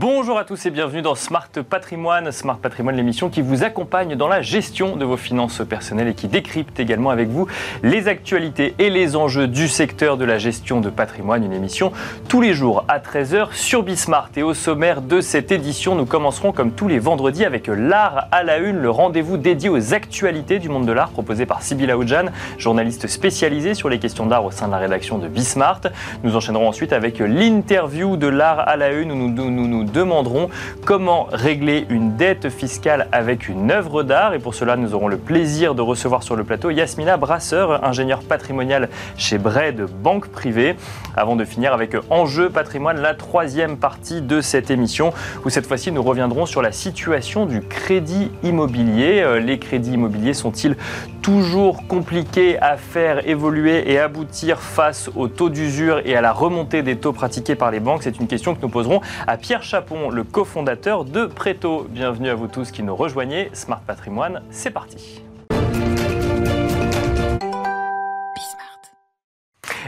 Bonjour à tous et bienvenue dans Smart Patrimoine. Smart Patrimoine, l'émission qui vous accompagne dans la gestion de vos finances personnelles et qui décrypte également avec vous les actualités et les enjeux du secteur de la gestion de patrimoine. Une émission tous les jours à 13h sur Bismart. Et au sommaire de cette édition, nous commencerons comme tous les vendredis avec l'art à la une, le rendez-vous dédié aux actualités du monde de l'art proposé par Sybille Aoudjan, journaliste spécialisée sur les questions d'art au sein de la rédaction de Bismart. Nous enchaînerons ensuite avec l'interview de l'art à la une où nous nous demanderons comment régler une dette fiscale avec une œuvre d'art. Et pour cela, nous aurons le plaisir de recevoir sur le plateau Yasmina Brasseur, ingénieure patrimoniale chez Bred Banque Privée. Avant de finir avec Enjeu patrimoine, la troisième partie de cette émission, où cette fois-ci nous reviendrons sur la situation du crédit immobilier. Euh, les crédits immobiliers sont-ils toujours compliqués à faire évoluer et aboutir face au taux d'usure et à la remontée des taux pratiqués par les banques? C'est une question que nous poserons à Pierre Le cofondateur de Préto. Bienvenue à vous tous qui nous rejoignez. Smart Patrimoine, c'est parti.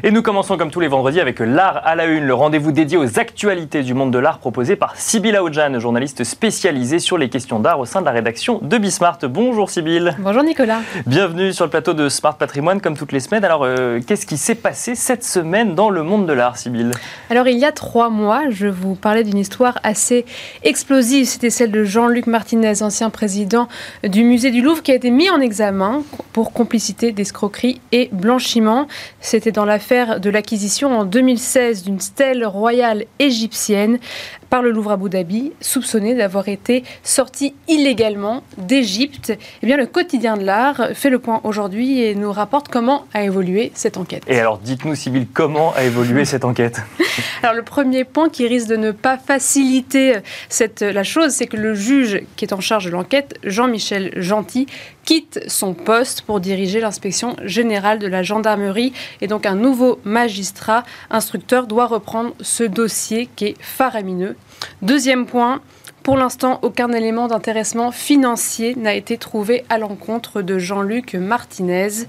Et nous commençons comme tous les vendredis avec l'art à la une, le rendez-vous dédié aux actualités du monde de l'art proposé par Sybille Aoudjan, journaliste spécialisée sur les questions d'art au sein de la rédaction de Bismart. Bonjour Sybille. Bonjour Nicolas. Bienvenue sur le plateau de Smart Patrimoine comme toutes les semaines. Alors euh, qu'est-ce qui s'est passé cette semaine dans le monde de l'art Sybille Alors il y a trois mois, je vous parlais d'une histoire assez explosive. C'était celle de Jean-Luc Martinez, ancien président du musée du Louvre, qui a été mis en examen pour complicité d'escroquerie et blanchiment. C'était dans l'affaire de l'acquisition en 2016 d'une stèle royale égyptienne par le Louvre Abu Dhabi, soupçonné d'avoir été sorti illégalement d'Égypte. Eh bien, le quotidien de l'art fait le point aujourd'hui et nous rapporte comment a évolué cette enquête. Et alors, dites-nous, Sybille, comment a évolué cette enquête? Alors, le premier point qui risque de ne pas faciliter cette, la chose, c'est que le juge qui est en charge de l'enquête, Jean-Michel Gentil, quitte son poste pour diriger l'inspection générale de la gendarmerie. Et donc, un nouveau magistrat instructeur doit reprendre ce dossier qui est faramineux Deuxième point, pour l'instant, aucun élément d'intéressement financier n'a été trouvé à l'encontre de Jean-Luc Martinez.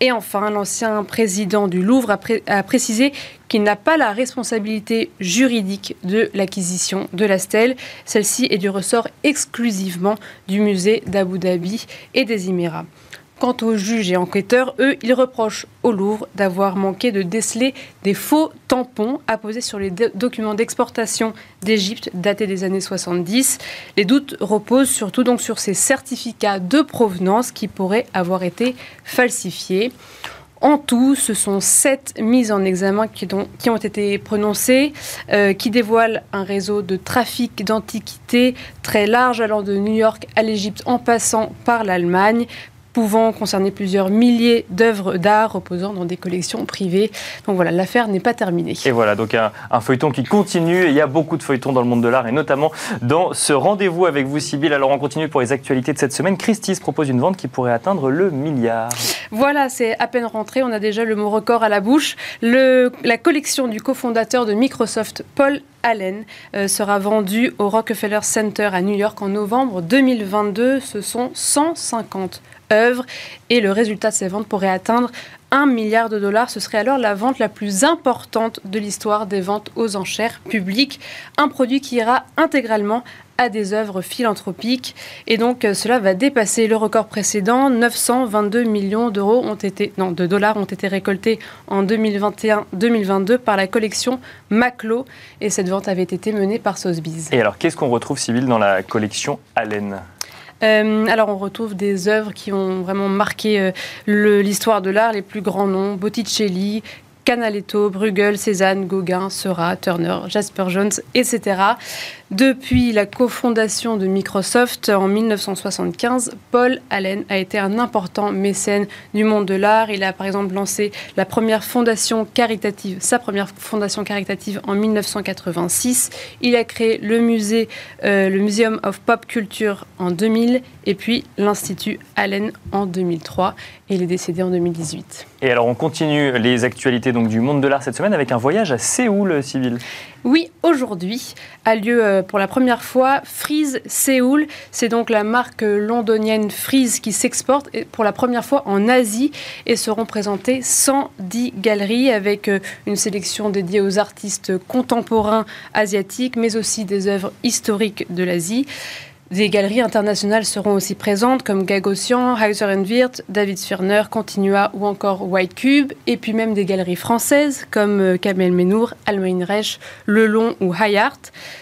Et enfin, l'ancien président du Louvre a, précisé qu'il n'a pas la responsabilité juridique de l'acquisition de la stèle. Celle-ci est du ressort exclusivement du musée d'Abu Dhabi et des Émirats. Quant aux juges et enquêteurs, eux, ils reprochent au Louvre d'avoir manqué de déceler des faux tampons apposés sur les documents d'exportation d'Égypte datés des années 70. Les doutes reposent surtout donc sur ces certificats de provenance qui pourraient avoir été falsifiés. En tout, ce sont sept mises en examen qui, ont, été prononcées, euh, qui dévoilent un réseau de trafic d'antiquités très large allant de New York à l'Égypte en passant par l'Allemagne pouvant concerner plusieurs milliers d'œuvres d'art reposant dans des collections privées. Donc voilà, l'affaire n'est pas terminée. Et voilà, donc un, feuilleton qui continue. il y a beaucoup de feuilletons dans le monde de l'art et notamment dans ce rendez-vous avec vous, Sybille. Alors on continue pour les actualités de cette semaine. Christie's propose une vente qui pourrait atteindre le milliard. Voilà, c'est à peine rentré. On a déjà le mot record à la bouche. Le, la collection du cofondateur de Microsoft, Paul Allen euh, sera vendue au Rockefeller Center à New York en novembre 2022. Ce sont 150 et le résultat de ces ventes pourrait atteindre 1 milliard de dollars. Ce serait alors la vente la plus importante de l'histoire des ventes aux enchères publiques. Un produit qui ira intégralement à des œuvres philanthropiques. Et donc, euh, cela va dépasser le record précédent. 922 millions d'euros ont été, non, de dollars ont été récoltés en 2021-2022 par la collection Maclo. Et cette vente avait été menée par Sotheby's. Et alors, qu'est-ce qu'on retrouve, civil dans la collection Allen? Euh, alors on retrouve des œuvres qui ont vraiment marqué euh, l'histoire de l'art, les plus grands noms, Botticelli, Canaletto, Bruegel, Cézanne, Gauguin, Seurat, Turner, Jasper Jones, etc. Depuis la cofondation de Microsoft en 1975, Paul Allen a été un important mécène du monde de l'art. Il a par exemple lancé la première fondation caritative, sa première fondation caritative en 1986. Il a créé le musée, euh, Museum of Pop Culture en 2000 et puis l'Institut Allen en 2003 et il est décédé en 2018. Et alors on continue les actualités donc du monde de l'art cette semaine avec un voyage à Séoul, Civil. Oui, aujourd'hui a lieu euh, pour la première fois Freeze Séoul. C'est donc la marque londonienne Freeze qui s'exporte pour la première fois en Asie et seront présentées 110 galeries avec une sélection dédiée aux artistes contemporains asiatiques, mais aussi des œuvres historiques de l'Asie. Des galeries internationales seront aussi présentes comme Gagosian, Hauser Wirth, David Sfirner, Continua ou encore White Cube, et puis même des galeries françaises comme euh, Kamel Menour, Almain Reich, Lelon ou Hayart.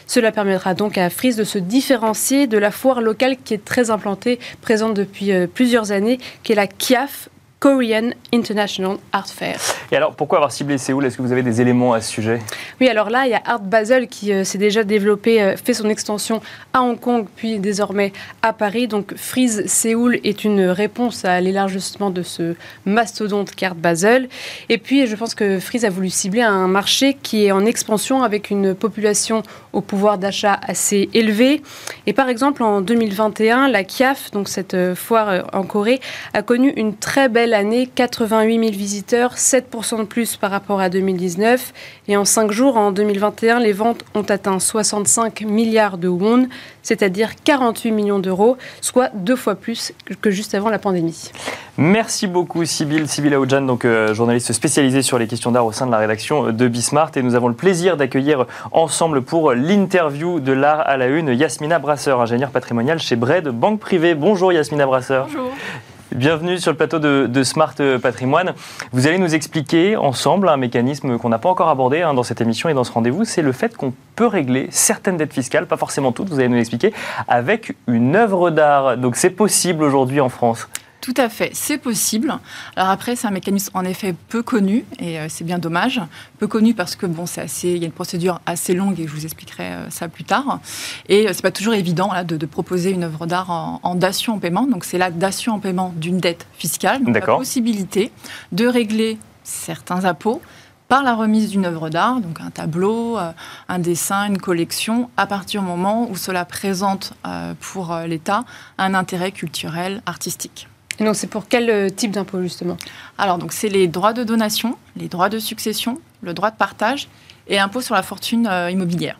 Cela permettra donc à Frise de se différencier de la foire locale qui est très implantée, présente depuis euh, plusieurs années, qui est la KIAF, Korean International Art Fair. Et alors, pourquoi avoir ciblé Séoul? Est-ce que vous avez des éléments à ce sujet? Oui, alors là, il y a Art Basel qui euh, s'est déjà développé, euh, fait son extension à Hong Kong, puis désormais à Paris. Donc, Freeze Séoul est une réponse à l'élargissement de ce mastodonte qu'Art Basel. Et puis, je pense que Freeze a voulu cibler un marché qui est en expansion avec une population au pouvoir d'achat assez élevé. Et par exemple, en 2021, la KIAF, donc cette euh, foire en Corée, a connu une très belle année, 88 000 visiteurs, 7% de plus par rapport à 2019. Et en 5 jours, en 2021, les ventes ont atteint 65 milliards de won, c'est-à-dire 48 millions d'euros, soit deux fois plus que juste avant la pandémie. Merci beaucoup Sybille, Sybille Aoudjan, donc euh, journaliste spécialisée sur les questions d'art au sein de la rédaction de Bismart. Et nous avons le plaisir d'accueillir ensemble pour l'interview de l'art à la une Yasmina Brasseur, ingénieure patrimoniale chez Bred Banque Privée. Bonjour Yasmina Brasseur. Bonjour. Bienvenue sur le plateau de, Smart Patrimoine. Vous allez nous expliquer ensemble un mécanisme qu'on n'a pas encore abordé hein, dans cette émission et dans ce rendez-vous, c'est le fait qu'on peut régler certaines dettes fiscales, pas forcément toutes, vous allez nous l'expliquer, avec une œuvre d'art. Donc c'est possible aujourd'hui en France. Tout à fait, c'est possible. Alors après, c'est un mécanisme en effet peu connu et euh, c'est bien dommage. Peu connu parce que bon, c'est assez, il y a une procédure assez longue et je vous expliquerai euh, ça plus tard. Et euh, c'est pas toujours évident de, proposer une œuvre d'art en, en, en paiement. Donc c'est la dation en paiement d'une dette fiscale. Donc la possibilité de régler certains impôts par la remise d'une œuvre d'art, donc un tableau, un dessin, une collection, à partir du moment où cela présente pour l'État un intérêt culturel, artistique. Et donc c'est pour quel euh, type d'impôt justement? Alors donc c'est les droits de donation, les droits de succession, le droit de partage et l'impôt sur la fortune euh, immobilière.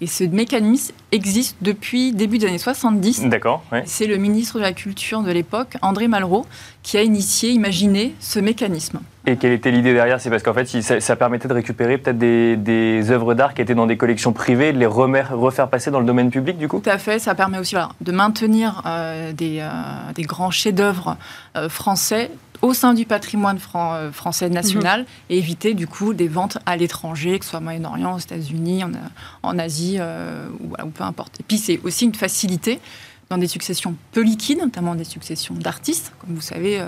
Et ce mécanisme existe depuis début des années 70. D'accord. C'est le ministre de la Culture de l'époque, André Malraux, qui a initié, imaginé ce mécanisme. Et quelle était l'idée derrière? C'est parce qu'en fait, ça, permettait de récupérer peut-être des, œuvres d'art qui étaient dans des collections privées, de les refaire passer dans le domaine public, du coup? Tout à fait. Ça permet aussi de maintenir euh, des, euh, des, grands chefs-d'œuvre euh, français au sein du patrimoine français national mhm. et éviter du coup des ventes à l'étranger, que ce soit au Moyen-Orient, aux États-Unis, en, en, Asie ou, ou peu importe. Et puis c'est aussi une facilité dans des successions peu liquides, notamment des successions d'artistes, comme vous savez, euh,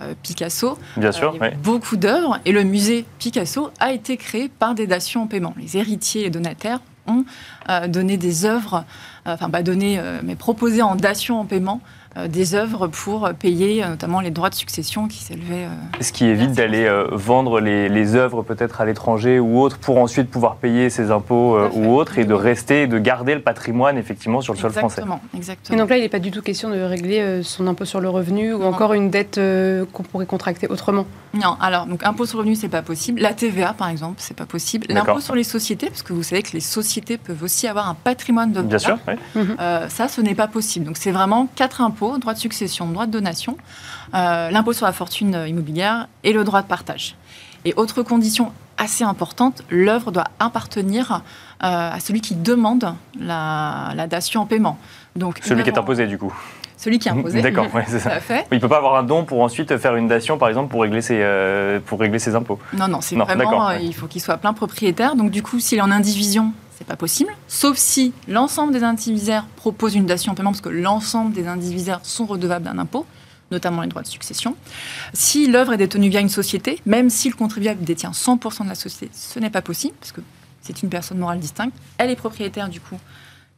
euh, Picasso. Bien sûr, il y a beaucoup d'œuvres, et le musée Picasso a été créé par des dations en paiement. Les héritiers et donataires ont euh, donné des œuvres, enfin pas donné, mais proposé en dation en paiement euh, des œuvres pour payer euh, notamment les droits de succession qui s'élevaient. Euh, Ce qui évite d'aller vendre les, les œuvres peut-être à l'étranger ou autre pour ensuite pouvoir payer ses impôts ou autres et de rester, de garder le patrimoine effectivement sur le sol français. Exactement. Et donc là, il n'est pas du tout question de régler son impôt sur le revenu ou encore une dette qu'on pourrait contracter autrement. Non, alors donc impôt sur le revenu, c'est pas possible. La TVA, par exemple, c'est pas possible. L'impôt sur les sociétés, parce que vous savez que les sociétés peuvent aussi avoir un patrimoine de Bien sûr. ça, ce n'est pas possible. Donc c'est vraiment quatre impôts droit de succession, droit de donation, euh, l'impôt sur la fortune immobilière et le droit de partage. Et autre condition assez importante, l'œuvre doit appartenir euh, à celui qui demande la, dation en paiement. Donc, celui qui est imposé, du coup celui qui est imposé. D'accord, c'est ça. Il ne peut pas avoir un don pour ensuite faire une dation, par exemple, pour régler ses, euh, pour régler ses impôts. Non, non, c'est vraiment, il faut qu'il soit plein propriétaire. Donc, du coup, s'il est en indivision, c'est pas possible, sauf si l'ensemble des indivisaires proposent une dation en paiement, parce que l'ensemble des indivisaires sont redevables d'un impôt, notamment les droits de succession. Si l'œuvre est détenue via une société, même si le contribuable détient 100% de la société, ce n'est pas possible, parce que c'est une personne morale distincte, elle est propriétaire du coup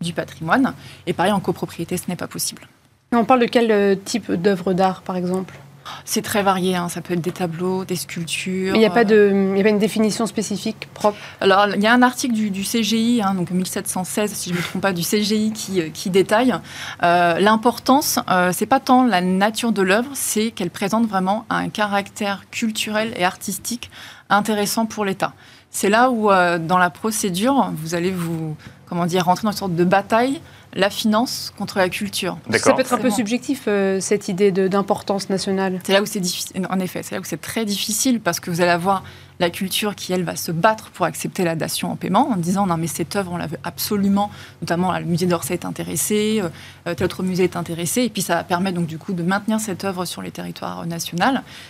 du patrimoine, et pareil en copropriété, ce n'est pas possible. On parle de quel euh, type d'œuvre d'art, par exemple? C'est très varié, hein. ça peut être des tableaux, des sculptures. Il n'y a, pas de, a pas une définition spécifique propre? Alors, il y a un article du, du CGI, hein, donc 1716, si je ne me trompe pas, du CGI qui, qui détaille euh, l'importance, euh, c'est pas tant la nature de l'œuvre, c'est qu'elle présente vraiment un caractère culturel et artistique intéressant pour l'État. C'est là où, euh, dans la procédure, vous allez vous, comment dire, rentrer dans une sorte de bataille la finance contre la culture. Ça peut être un peu subjectif, euh, cette idée d'importance nationale. C'est là où c'est difficile, en effet, c'est là où c'est très difficile parce que vous allez avoir la culture qui, elle, va se battre pour accepter la dation en paiement en disant non, mais cette œuvre, on la veut absolument, notamment le musée d'Orsay est intéressé, euh, tel autre musée est intéressé, et puis ça permet donc du coup de maintenir cette œuvre sur les territoires nationaux.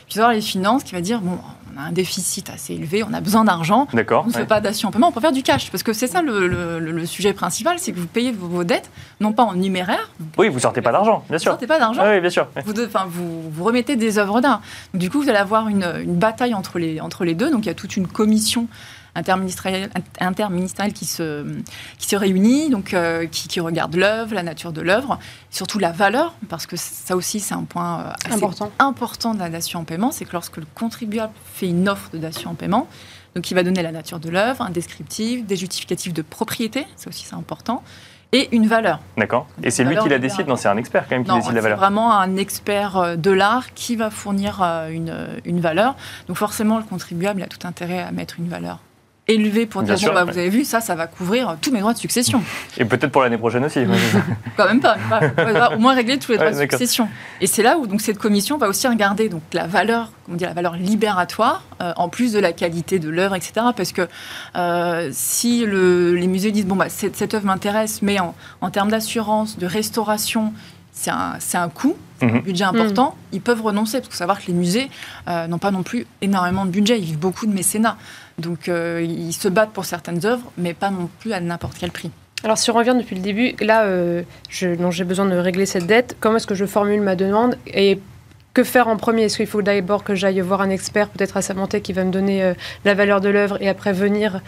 Puis avoir les finances qui va dire bon, on a un déficit assez élevé, on a besoin d'argent, D'accord. on ne fait pas dation en paiement, on peut faire du cash, parce que c'est ça le, sujet principal, c'est que vous payez vos, dettes, non pas en numéraire. oui, vous sortez pas d'argent, bien sûr. Vous sortez pas d'argent. oui, bien sûr. Vous, vous, vous, remettez des œuvres d'art. Du coup, vous allez avoir une, une bataille entre les, entre les deux. Donc, il y a toute une commission interministérielle, interministérielle qui, se, qui se réunit, donc, euh, qui, regarde l'œuvre, la nature de l'œuvre, surtout la valeur, parce que ça aussi, c'est un point euh, important. important de la nation en paiement, c'est que lorsque le contribuable fait une offre de dation en paiement, donc il va donner la nature de l'œuvre, un descriptif, des justificatifs de propriété, ça aussi c'est important, et une valeur. D'accord. Et c'est lui qui la décide Non, c'est un expert quand même qui décide la valeur. C'est vraiment un expert euh, de l'art qui va fournir euh, une, une valeur. Donc forcément, le contribuable a tout intérêt à mettre une valeur élevé pour dire bon, bah, vous avez vu, ça, ça va couvrir tous mes droits de succession. Et peut-être pour l'année prochaine aussi. Quand même pas. au moins régler tous les droits de succession. Et c'est là où donc, cette commission va aussi regarder donc, la valeur, comment dire, la valeur libératoire, euh, en plus de la qualité de l'œuvre, etc. Parce que euh, si le, les musées disent bon, bah, cette, cette œuvre m'intéresse, mais en, en termes d'assurance, de restauration, c'est un, un, coût, mhm. un budget important, mhm. ils peuvent renoncer, parce qu'il faut savoir que les musées euh, n'ont pas non plus énormément de budget, ils vivent beaucoup de mécénat. Donc euh, ils se battent pour certaines œuvres, mais pas non plus à n'importe quel prix. Alors si on revient depuis le début, là, euh, j'ai besoin de régler cette dette, comment est-ce que je formule ma demande et que faire en premier? Est-ce qu'il faut d'abord que j'aille voir un expert, peut-être à Samanté, qui va me donner euh, la valeur de l'œuvre et après venir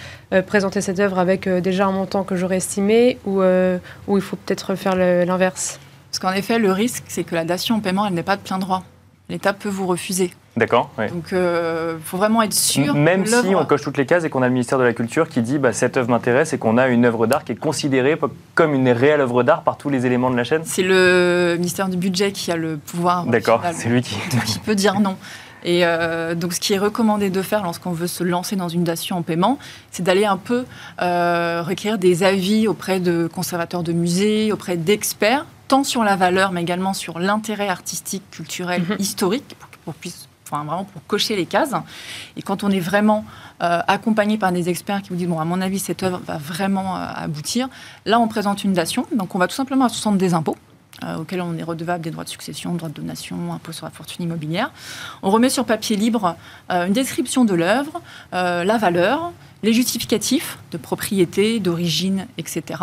présenter cette œuvre avec déjà un montant que j'aurais estimé ou, ou il faut peut-être faire l'inverse? Parce qu'en effet, le risque, c'est que la dation en paiement, elle n'est pas de plein droit. L'État peut vous refuser. D'accord. Donc, il euh, faut vraiment être sûr. Même si on coche toutes les cases et qu'on a le ministère de la Culture qui dit bah, cette œuvre m'intéresse et qu'on a une œuvre d'art qui est considérée comme une réelle œuvre d'art par tous les éléments de la chaîne C'est le ministère du Budget qui a le pouvoir. D'accord, c'est lui qui. qui peut dire non. Et euh, donc, ce qui est recommandé de faire lorsqu'on veut se lancer dans une dation en paiement, c'est d'aller un peu euh, requérir des avis auprès de conservateurs de musées, auprès d'experts, tant sur la valeur, mais également sur l'intérêt artistique, culturel, mhm. historique, pour vraiment pour cocher les cases. Et quand on est vraiment euh, accompagné par des experts qui vous disent, bon, à mon avis, cette œuvre va vraiment euh, aboutir, là, on présente une dation. Donc, on va tout simplement à centre des impôts. Euh, auxquels on est redevable des droits de succession, droits de donation, impôts sur la fortune immobilière. On remet sur papier libre une description de l'œuvre, la valeur, les justificatifs de propriété, d'origine, etc.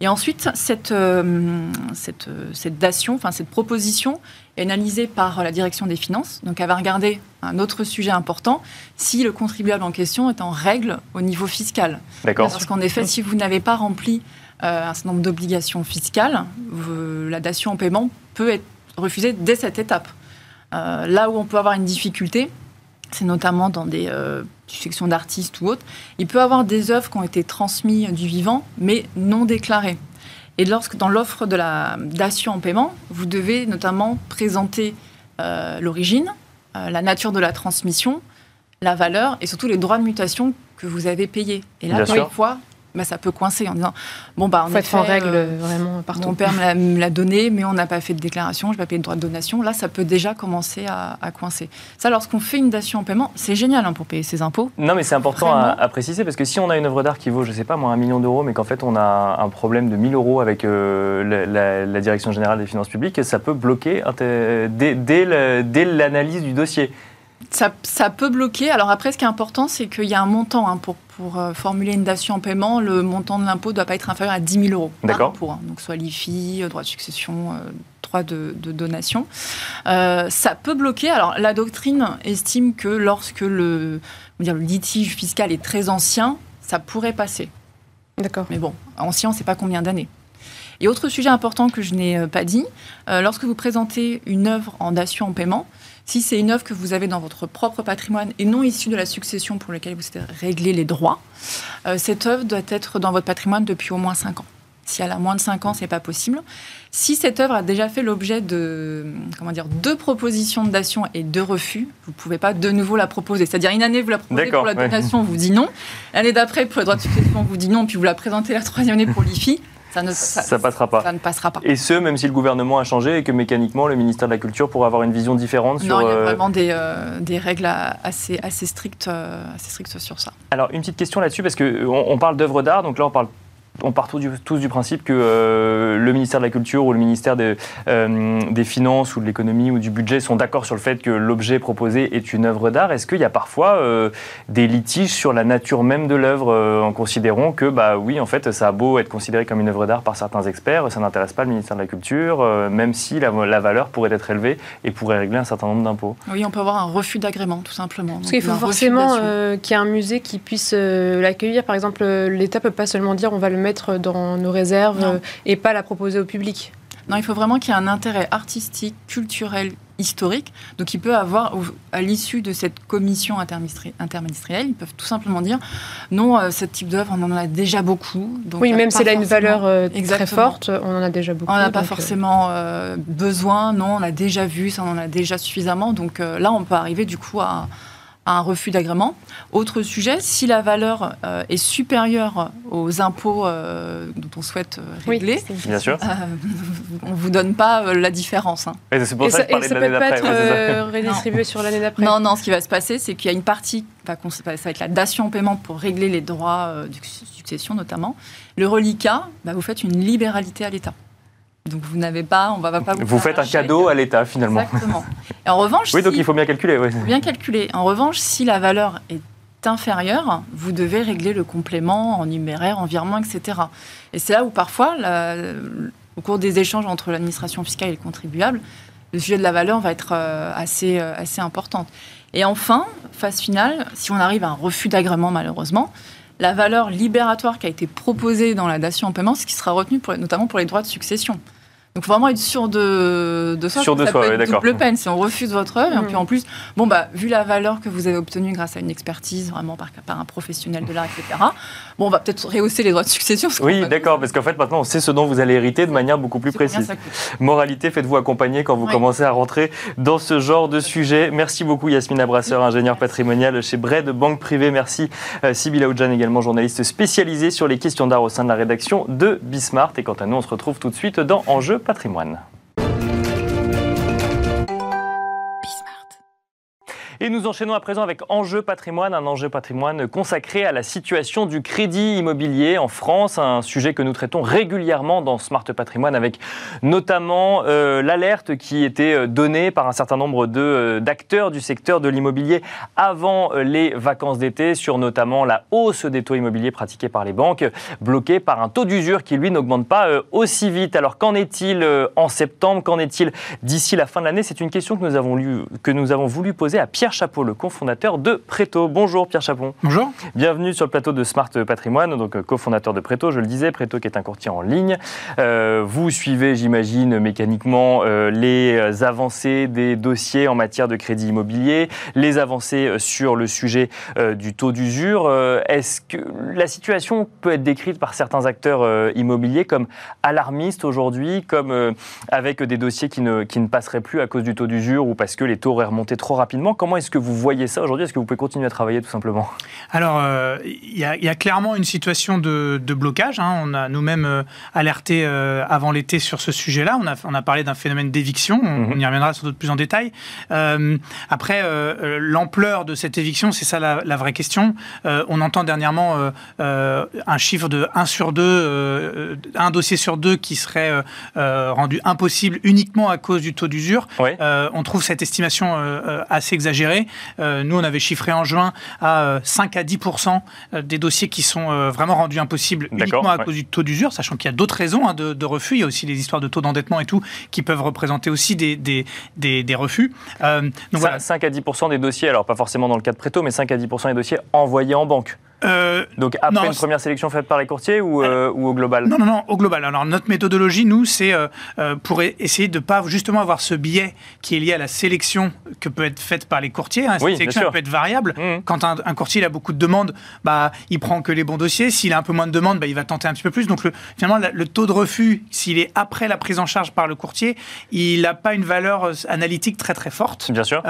Et ensuite, cette, euh, cette, cette dation, enfin cette proposition est analysée par la direction des finances. Donc, elle va regarder un autre sujet important, si le contribuable en question est en règle au niveau fiscal. D'accord. Parce qu'en effet, si vous n'avez pas rempli euh, un certain nombre d'obligations fiscales, la dation en paiement peut être refusée dès cette étape. Euh, là où on peut avoir une difficulté, c'est notamment dans des euh, sections d'artistes ou autres, il peut y avoir des œuvres qui ont été transmises du vivant, mais non déclarées. Et lorsque dans l'offre de la dation en paiement, vous devez notamment présenter euh, l'origine, euh, la nature de la transmission, la valeur et surtout les droits de mutation que vous avez payés. Et là, fois bah, ça peut coincer en disant bon bah on fait en règle euh, vraiment partout. Mon père me l'a donné, mais on n'a pas fait de déclaration, je vais pas payer de droit de donation. Là, ça peut déjà commencer à, coincer. Ça, lorsqu'on fait une dation en paiement, c'est génial hein, pour payer ses impôts. Non, mais c'est important à, préciser parce que si on a une œuvre d'art qui vaut, je sais pas moi, un million d'euros, mais qu'en fait on a un problème de 1000 euros avec euh, la, direction générale des finances publiques, ça peut bloquer dès l'analyse du dossier. Ça, peut bloquer. Alors après, ce qui est important, c'est qu'il y a un montant hein, pour, pour euh, formuler une dation en paiement. Le montant de l'impôt ne doit pas être inférieur à 10 000 euros. D'accord. Pour, hein. donc soit l'IFI, euh, droit de succession, euh, droit de, donation. ça peut bloquer. Alors la doctrine estime que lorsque le, dire, le litige fiscal est très ancien, ça pourrait passer. D'accord. Mais bon, ancien, on ne sait pas combien d'années. Et autre sujet important que je n'ai pas dit, lorsque vous présentez une œuvre en dation en paiement, Si c'est une œuvre que vous avez dans votre propre patrimoine et non issue de la succession pour laquelle vous avez réglé les droits, euh, cette œuvre doit être dans votre patrimoine depuis au moins 5 ans. Si elle a moins de 5 ans, c'est pas possible. Si cette œuvre a déjà fait l'objet de comment dire deux propositions de dation et deux refus, vous pouvez pas de nouveau la proposer. C'est-à-dire une année vous la proposez pour la donation, on vous dit non. L'année d'après pour les droits de succession, on vous dit non, puis vous la présentez la troisième année pour l'IFI. Ça ne, ça, passera pas. Ça ne passera pas. Et ce, même si le gouvernement a changé et que mécaniquement, le ministère de la Culture pourrait avoir une vision différente sur... Non, il y a euh, vraiment des, euh, des règles assez, assez, strictes, euh, assez strictes sur ça. Alors, une petite question là-dessus, parce qu'on on parle d'œuvres d'art, donc là, on parle on part tous du, principe que euh, le ministère de la Culture ou le ministère des, euh, des Finances ou de l'économie ou du budget sont d'accord sur le fait que l'objet proposé est une œuvre d'art. Est-ce qu'il y a parfois euh, des litiges sur la nature même de l'œuvre en considérant que, bah oui, en fait, ça a beau être considéré comme une œuvre d'art par certains experts, ça n'intéresse pas le ministère de la Culture, même si la, valeur pourrait être élevée et pourrait régler un certain nombre d'impôts? Oui, on peut avoir un refus d'agrément, tout simplement. Parce qu'il faut forcément qu'il y ait un musée qui puisse l'accueillir. Par exemple, l'État peut pas seulement dire on va le mettre dans nos réserves euh, et pas la proposer au public. Non, il faut vraiment qu'il y ait un intérêt artistique, culturel, historique. Donc, il peut avoir, à l'issue de cette commission interministérielle, ils peuvent tout simplement dire non, euh, ce type d'œuvre, on en a déjà beaucoup. oui, même si elle a une valeur euh, très forte, on en a déjà beaucoup. On n'a pas forcément besoin, non, on a déjà vu, ça, on en a déjà suffisamment. Donc là, on peut arriver du coup à un refus d'agrément. Autre sujet, si la valeur euh, est supérieure aux impôts euh, dont on souhaite euh, régler, Bien sûr. on ne vous donne pas la différence. Hein. Et c'est pour ça, que je ça peut pas être redistribué sur l'année d'après. Non, non, ce qui va se passer, c'est qu'il y a une partie, ça va être la dation en paiement pour régler les droits de succession notamment. Le reliquat, bah, vous faites une libéralité à l'État. Donc vous n'avez pas, on va pas vous. Vous faites un cadeau à l'État finalement. Exactement. Et en revanche, oui, donc il faut bien calculer. Il faut bien calculer. En revanche, si la valeur est inférieure, vous devez régler le complément en numéraire, en virement, etc. Et c'est là où parfois, au cours des échanges entre l'administration fiscale et le contribuable, le sujet de la valeur va être euh, assez, euh, assez importante. Et enfin, phase finale, si on arrive à un refus d'agrément malheureusement, la valeur libératoire qui a été proposée dans la dation en paiement, ce qui sera retenu notamment pour les droits de succession. Donc, faut vraiment être sûr de, de soi. Sûr de ça soi, peut être double peine si on refuse votre œuvre. Et mm. puis, en plus, bon, bah, vu la valeur que vous avez obtenue grâce à une expertise, vraiment par, par un professionnel de l'art, etc., bon, on va peut-être rehausser les droits de succession. Oui, d'accord, parce qu'en fait, maintenant, on sait ce dont vous allez hériter de manière beaucoup plus précise. Moralité, faites-vous accompagner quand vous commencez à rentrer dans ce genre de sujet. Merci beaucoup, Yasmina Brasseur, ingénieure patrimoniale chez Bred Banque Privée. Merci, euh, Sybilla Oudjan, également journaliste spécialisée sur les questions d'art au sein de la rédaction de Bismart. Et quant à nous, on se retrouve tout de suite dans Enjeu patrimoine. Et nous enchaînons à présent avec Enjeu patrimoine, un enjeu patrimoine consacré à la situation du crédit immobilier en France, un sujet que nous traitons régulièrement dans Smart Patrimoine avec notamment euh, l'alerte qui était euh, donnée par un certain nombre euh, d'acteurs du secteur de l'immobilier avant les vacances d'été sur notamment la hausse des taux immobiliers pratiqués par les banques, bloqués par un taux d'usure qui lui n'augmente pas aussi vite. Alors qu'en est-il en septembre? Qu'en est-il d'ici la fin de l'année? C'est une question que nous avons, que nous avons voulu poser à Pierre Chapeau, le cofondateur de Préto. Bonjour Pierre Chapon. Bonjour. Bienvenue sur le plateau de Smart Patrimoine, donc euh, cofondateur de Préto, je le disais, Préto qui est un courtier en ligne. Euh, vous suivez, j'imagine, mécaniquement euh, les avancées des dossiers en matière de crédit immobilier, les avancées sur le sujet du taux d'usure. Est-ce que la situation peut être décrite par certains acteurs immobiliers comme alarmiste aujourd'hui, comme avec des dossiers qui ne, qui ne passeraient plus à cause du taux d'usure ou parce que les taux auraient remonté trop rapidement? Comment est-ce que vous voyez ça aujourd'hui? Est-ce que vous pouvez continuer à travailler tout simplement? Alors, euh, il y, a clairement une situation de, blocage. Hein. On a nous-mêmes euh, alerté euh, avant l'été sur ce sujet-là. On a, on a parlé d'un phénomène d'éviction. On, mhm. y reviendra sans doute plus en détail. après, l'ampleur de cette éviction, c'est ça la, vraie question. on entend dernièrement un chiffre de 1 sur 2, un dossier sur deux qui serait rendu impossible uniquement à cause du taux d'usure. on trouve cette estimation assez exagérée euh, nous, on avait chiffré en juin à 5 euh, à 10% euh, des dossiers qui sont vraiment rendus impossibles uniquement à cause du taux d'usure, sachant qu'il y a d'autres raisons hein, de, refus. Il y a aussi les histoires de taux d'endettement et tout qui peuvent représenter aussi des, des, des, refus. donc, 5 à 10 des dossiers, alors pas forcément dans le cas de Préto, mais 5 à 10% des dossiers envoyés en banque. Euh, Donc après une première sélection faite par les courtiers ou, euh, ou, au global Non, non, non, au global. Alors notre méthodologie, nous, c'est pour essayer de ne pas justement avoir ce biais qui est lié à la sélection que peut être faite par les courtiers. Hein. Cette sélection peut être variable. Mmh. Quand un, courtier il a beaucoup de demandes, bah, il prend que les bons dossiers. S'il a un peu moins de demandes, bah, il va tenter un petit peu plus. Donc le, finalement, le taux de refus, s'il est après la prise en charge par le courtier, il n'a pas une valeur analytique très très forte. Bien sûr.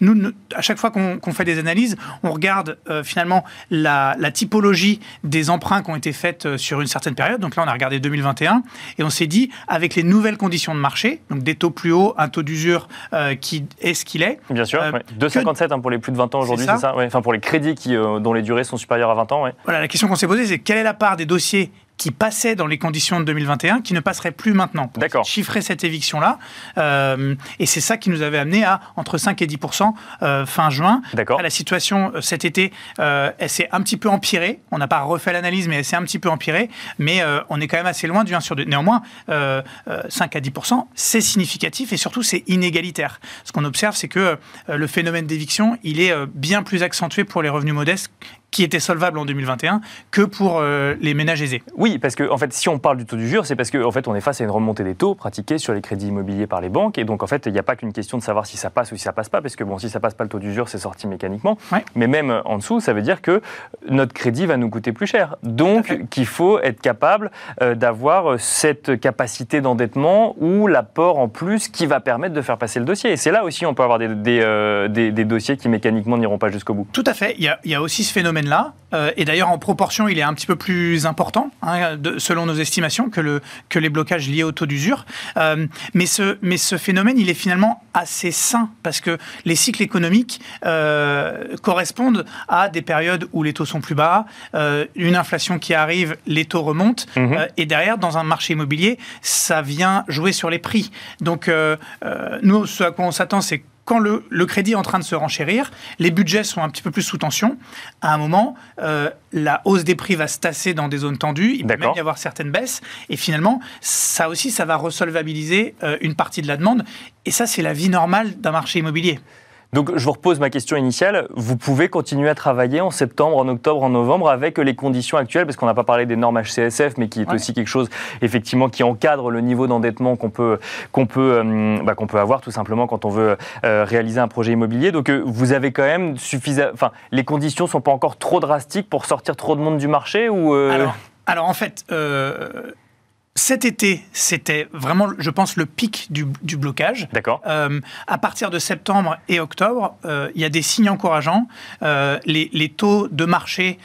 nous, à chaque fois qu'on fait des analyses, on regarde finalement la, la, typologie des emprunts qui ont été faits euh, sur une certaine période. Donc là, on a regardé 2021 et on s'est dit, avec les nouvelles conditions de marché, donc des taux plus hauts, un taux d'usure euh, qui est ce qu'il est. Bien sûr, 2,57 euh, hein, pour les plus de 20 ans aujourd'hui, c'est ça, Enfin, pour les crédits qui, dont les durées sont supérieures à 20 ans. Voilà, la question qu'on s'est posée, c'est quelle est la part des dossiers qui passaient dans les conditions de 2021, qui ne passeraient plus maintenant. D'accord. Chiffrer cette éviction-là. Euh, et c'est ça qui nous avait amené à entre 5 et 10 euh, fin juin. D'accord. La situation euh, cet été, elle s'est un petit peu empirée. On n'a pas refait l'analyse, mais elle s'est un petit peu empirée. Mais on est quand même assez loin du 1 sur 2. Néanmoins, 5 à 10 c'est significatif et surtout c'est inégalitaire. Ce qu'on observe, c'est que le phénomène d'éviction, il est bien plus accentué pour les revenus modestes qui était solvable en 2021 que pour euh, les ménages aisés. Oui, parce que en fait, si on parle du taux d'usure, c'est parce qu'en en fait, on est face à une remontée des taux pratiqués sur les crédits immobiliers par les banques, et donc en fait, il n'y a pas qu'une question de savoir si ça passe ou si ça passe pas, parce que bon, si ça passe pas le taux d'usure, c'est sorti mécaniquement, mais même en dessous, ça veut dire que notre crédit va nous coûter plus cher. Donc, qu'il faut être capable euh, d'avoir cette capacité d'endettement ou l'apport en plus qui va permettre de faire passer le dossier. Et c'est là aussi, on peut avoir des, des, euh, des, dossiers qui mécaniquement n'iront pas jusqu'au bout. Tout à fait. Il y a, il y a aussi ce phénomène euh, et d'ailleurs, en proportion, il est un petit peu plus important, hein, selon nos estimations, que, le, que les blocages liés au taux d'usure. Euh, mais, ce, mais ce phénomène, il est finalement assez sain, parce que les cycles économiques euh, correspondent à des périodes où les taux sont plus bas, une inflation qui arrive, les taux remontent, mhm. et derrière, dans un marché immobilier, ça vient jouer sur les prix. Donc, nous, ce à quoi on s'attend, c'est quand le, crédit est en train de se renchérir, les budgets sont un petit peu plus sous tension. À un moment, euh, la hausse des prix va se tasser dans des zones tendues. Il peut même y avoir certaines baisses. Et finalement, ça aussi, ça va resolvabiliser euh, une partie de la demande. Et ça, c'est la vie normale d'un marché immobilier. Donc je vous repose ma question initiale. Vous pouvez continuer à travailler en septembre, en octobre, en novembre avec les conditions actuelles, parce qu'on n'a pas parlé des normes HCSF, mais qui est aussi quelque chose effectivement qui encadre le niveau d'endettement qu'on peut, qu'on peut, euh, bah, qu'on peut avoir tout simplement quand on veut euh, réaliser un projet immobilier. Donc euh, vous avez quand même suffisamment... Enfin, les conditions sont pas encore trop drastiques pour sortir trop de monde du marché ou... Alors, alors en fait cet été, c'était vraiment, je pense, le pic du, blocage. D'accord. Euh, à partir de septembre et octobre, euh, il y a des signes encourageants. Euh, les, taux de marché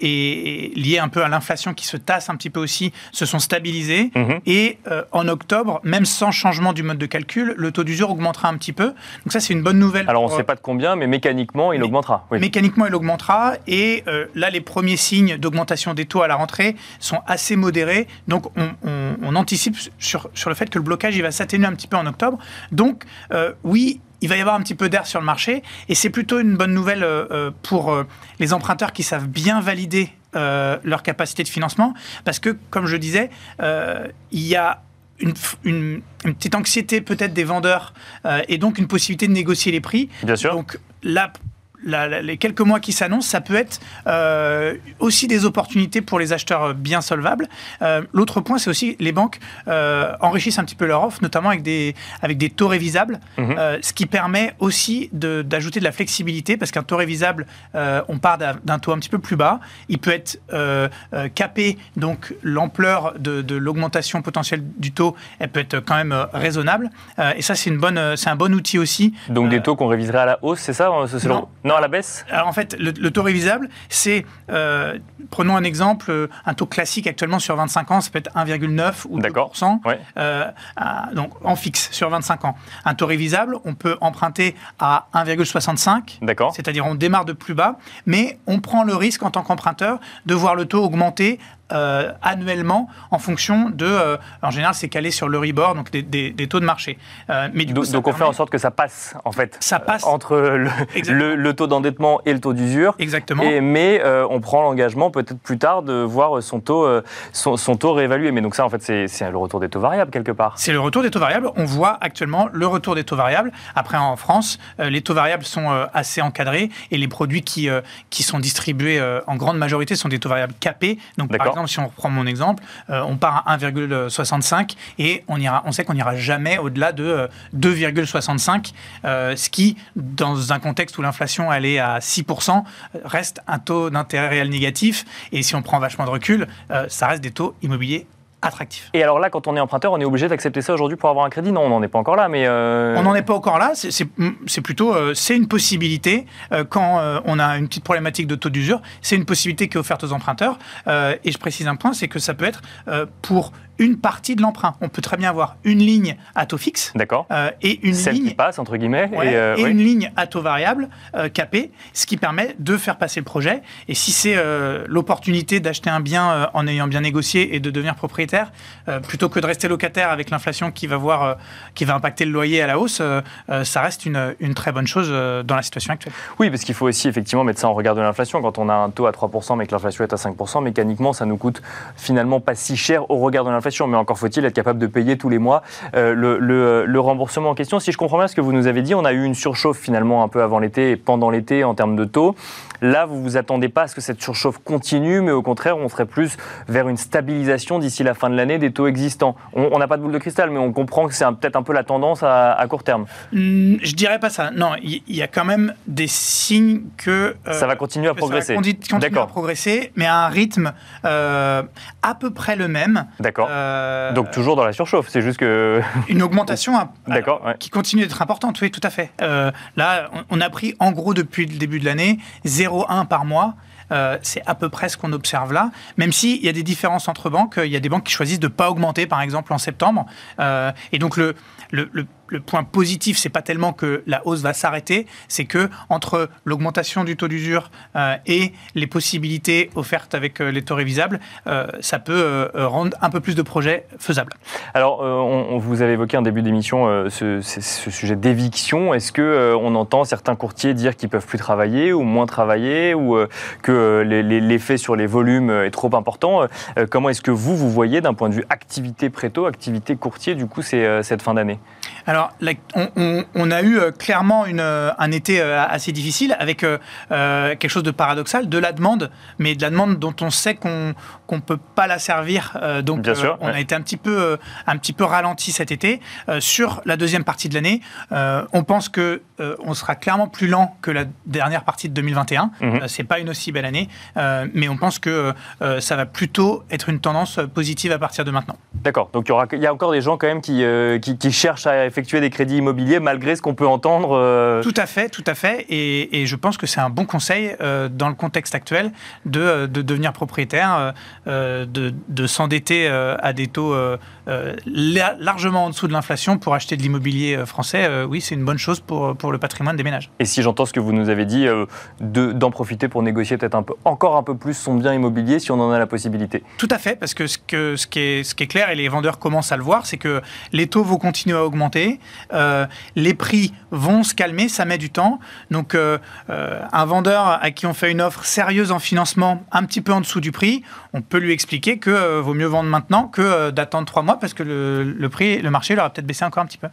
et, liés un peu à l'inflation qui se tasse un petit peu aussi se sont stabilisés. Mhm. Et en octobre, même sans changement du mode de calcul, le taux d'usure augmentera un petit peu. Donc ça, c'est une bonne nouvelle. Alors on ne sait pas de combien, mais mécaniquement, il augmentera. Mécaniquement, il augmentera. Et là, les premiers signes d'augmentation des taux à la rentrée sont assez modérés. Donc on, anticipe sur, le fait que le blocage il va s'atténuer un petit peu en octobre. Donc euh, oui, il va y avoir un petit peu d'air sur le marché et c'est plutôt une bonne nouvelle euh, euh, pour les emprunteurs qui savent bien valider leur capacité de financement parce que, comme je disais, il y a une, petite anxiété peut-être des vendeurs et donc une possibilité de négocier les prix. Bien sûr. Donc là, les quelques mois qui s'annoncent, ça peut être euh, aussi des opportunités pour les acheteurs bien solvables. Euh, l'autre point, c'est aussi les banques euh, enrichissent un petit peu leur offre, notamment avec des, avec des taux révisables, mhm. ce qui permet aussi d'ajouter de, la flexibilité, parce qu'un taux révisable, on part d'un taux un petit peu plus bas. Il peut être capé, donc l'ampleur de, de l'augmentation potentielle du taux, elle peut être quand même raisonnable. et ça, c'est un bon outil aussi. Donc des taux qu'on réviserait à la hausse, c'est ça non, à la baisse? Alors en fait, le, taux révisable, c'est, euh, prenons un exemple, euh, un taux classique actuellement sur 25 ans, ça peut être 1,9 ou 2%. Euh, donc en fixe sur 25 ans. Un taux révisable, on peut emprunter à 1,65. C'est-à-dire on démarre de plus bas, mais on prend le risque en tant qu'emprunteur de voir le taux augmenter annuellement en fonction de, en général, c'est calé sur le rebord, donc des, taux de marché. mais donc, on fait en sorte que ça passe, en fait, ça passe entre le, taux d'endettement et le taux d'usure. Exactement. Et, mais on prend l'engagement peut-être plus tard de voir son taux, son, son, taux réévalué. Mais donc ça, en fait, c'est le retour des taux variables quelque part. C'est le retour des taux variables. On voit actuellement le retour des taux variables. Après, en France, les taux variables sont assez encadrés et les produits qui, qui sont distribués en grande majorité sont des taux variables capés. Donc, par exemple, si on reprend mon exemple, on part à 1,65 et on, sait qu'on n'ira jamais au-delà de 2,65, ce qui, dans un contexte où l'inflation est à 6%, reste un taux d'intérêt réel négatif. Et si on prend vachement de recul, ça reste des taux immobiliers attractif. Et alors là, quand on est emprunteur, on est obligé d'accepter ça aujourd'hui pour avoir un crédit Non, on n'en est pas encore là, mais... Euh, on n'en est pas encore là, c'est plutôt... Euh, c'est une possibilité euh, quand on a une petite problématique de taux d'usure, c'est une possibilité qui est offerte aux emprunteurs. et je précise un point, c'est que ça peut être pour une partie de l'emprunt. On peut très bien avoir une ligne à taux fixe. D'accord. et une Celle ligne. qui passe, entre guillemets. et, une ligne à taux variable capée, ce qui permet de faire passer le projet. Et si c'est l'opportunité d'acheter un bien en ayant bien négocié et de devenir propriétaire, euh, plutôt que de rester locataire avec l'inflation qui va voir, euh, qui va impacter le loyer à la hausse, euh, ça reste une, une, très bonne chose dans la situation actuelle. Oui, parce qu'il faut aussi effectivement mettre ça en regard de l'inflation. Quand on a un taux à 3%, mais que l'inflation est à 5%, mécaniquement, ça nous coûte finalement pas si cher au regard de l'inflation. Mais encore faut-il être capable de payer tous les mois le, le, le, remboursement en question. Si je comprends bien ce que vous nous avez dit, on a eu une surchauffe finalement un peu avant l'été et pendant l'été en termes de taux. Là, vous vous attendez pas à ce que cette surchauffe continue, mais au contraire, on serait plus vers une stabilisation d'ici la fin de l'année des taux existants. On n'a pas de boule de cristal, mais on comprend que c'est peut-être un peu la tendance à, court terme. Hmm, je dirais pas ça. Non, il y, a quand même des signes que euh, ça va continuer à progresser. Ça va continuer à progresser, mais à un rythme euh, à peu près le même. D'accord. Euh, Donc toujours dans la surchauffe. C'est juste que une augmentation qui continue d'être importante. Oui, tout à fait. là, on, a pris en gros depuis le début de l'année 0,1 par mois. Euh, c'est à peu près ce qu'on observe là, même s'il y a des différences entre banques. Il y a des banques qui choisissent de ne pas augmenter, par exemple, en septembre. Euh, et donc, le point positif, c'est pas tellement que la hausse va s'arrêter, c'est que entre l'augmentation du taux d'usure euh, et les possibilités offertes avec euh, les taux révisables, euh, ça peut rendre un peu plus de projets faisables. Alors, on, vous avez évoqué en début d'émission ce, sujet d'éviction. Est-ce que on entend certains courtiers dire qu'ils peuvent plus travailler ou moins travailler ou que l'effet sur les volumes est trop important Comment est-ce que vous vous voyez d'un point de vue activité préto, activité courtier du coup c'est cette fin d'année? Alors, on, a eu euh, clairement euh, un été euh, assez difficile avec quelque chose de paradoxal, de la demande, mais de la demande dont on sait qu'on ne peut pas la servir. donc, on a été un petit, peu, un petit peu ralenti cet été. sur la deuxième partie de l'année, on pense que on sera clairement plus lent que la dernière partie de 2021. Mhm. C'est pas une aussi belle année, mais on pense que ça va plutôt être une tendance positive à partir de maintenant. D'accord. Donc, il y, aura, il y a encore des gens quand même qui, qui, qui cherchent à effectuer des crédits immobiliers malgré ce qu'on peut entendre euh, Tout à fait, tout à fait. Et, je pense que c'est un bon conseil euh, dans le contexte actuel de, euh, de devenir propriétaire, de, de s'endetter à des taux largement en dessous de l'inflation pour acheter de l'immobilier français. oui, c'est une bonne chose pour, pour le patrimoine des ménages. Et si j'entends ce que vous nous avez dit, d'en profiter pour négocier peut-être un peu, encore un peu plus son bien immobilier si on en a la possibilité. Tout à fait, parce que ce, que, ce, qui, est, ce qui est clair, et les vendeurs commencent à le voir, c'est que les taux vont continuer à augmenter euh, les prix vont se calmer, ça met du temps. Donc, euh, euh, un vendeur à qui on fait une offre sérieuse en financement, un petit peu en dessous du prix, on peut lui expliquer que vaut mieux vendre maintenant que d'attendre trois mois parce que le, prix, le marché, il aura peut-être baissé encore un petit peu.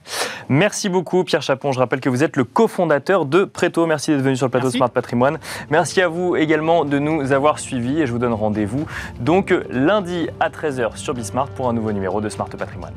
Merci beaucoup, Pierre Chapon. Je rappelle que vous êtes le cofondateur de Préto. Merci d'être venu sur le plateau Smart Patrimoine. Merci à vous également de nous avoir suivis et je vous donne rendez-vous donc lundi à 13h sur Bismart pour un nouveau numéro de Smart Patrimoine.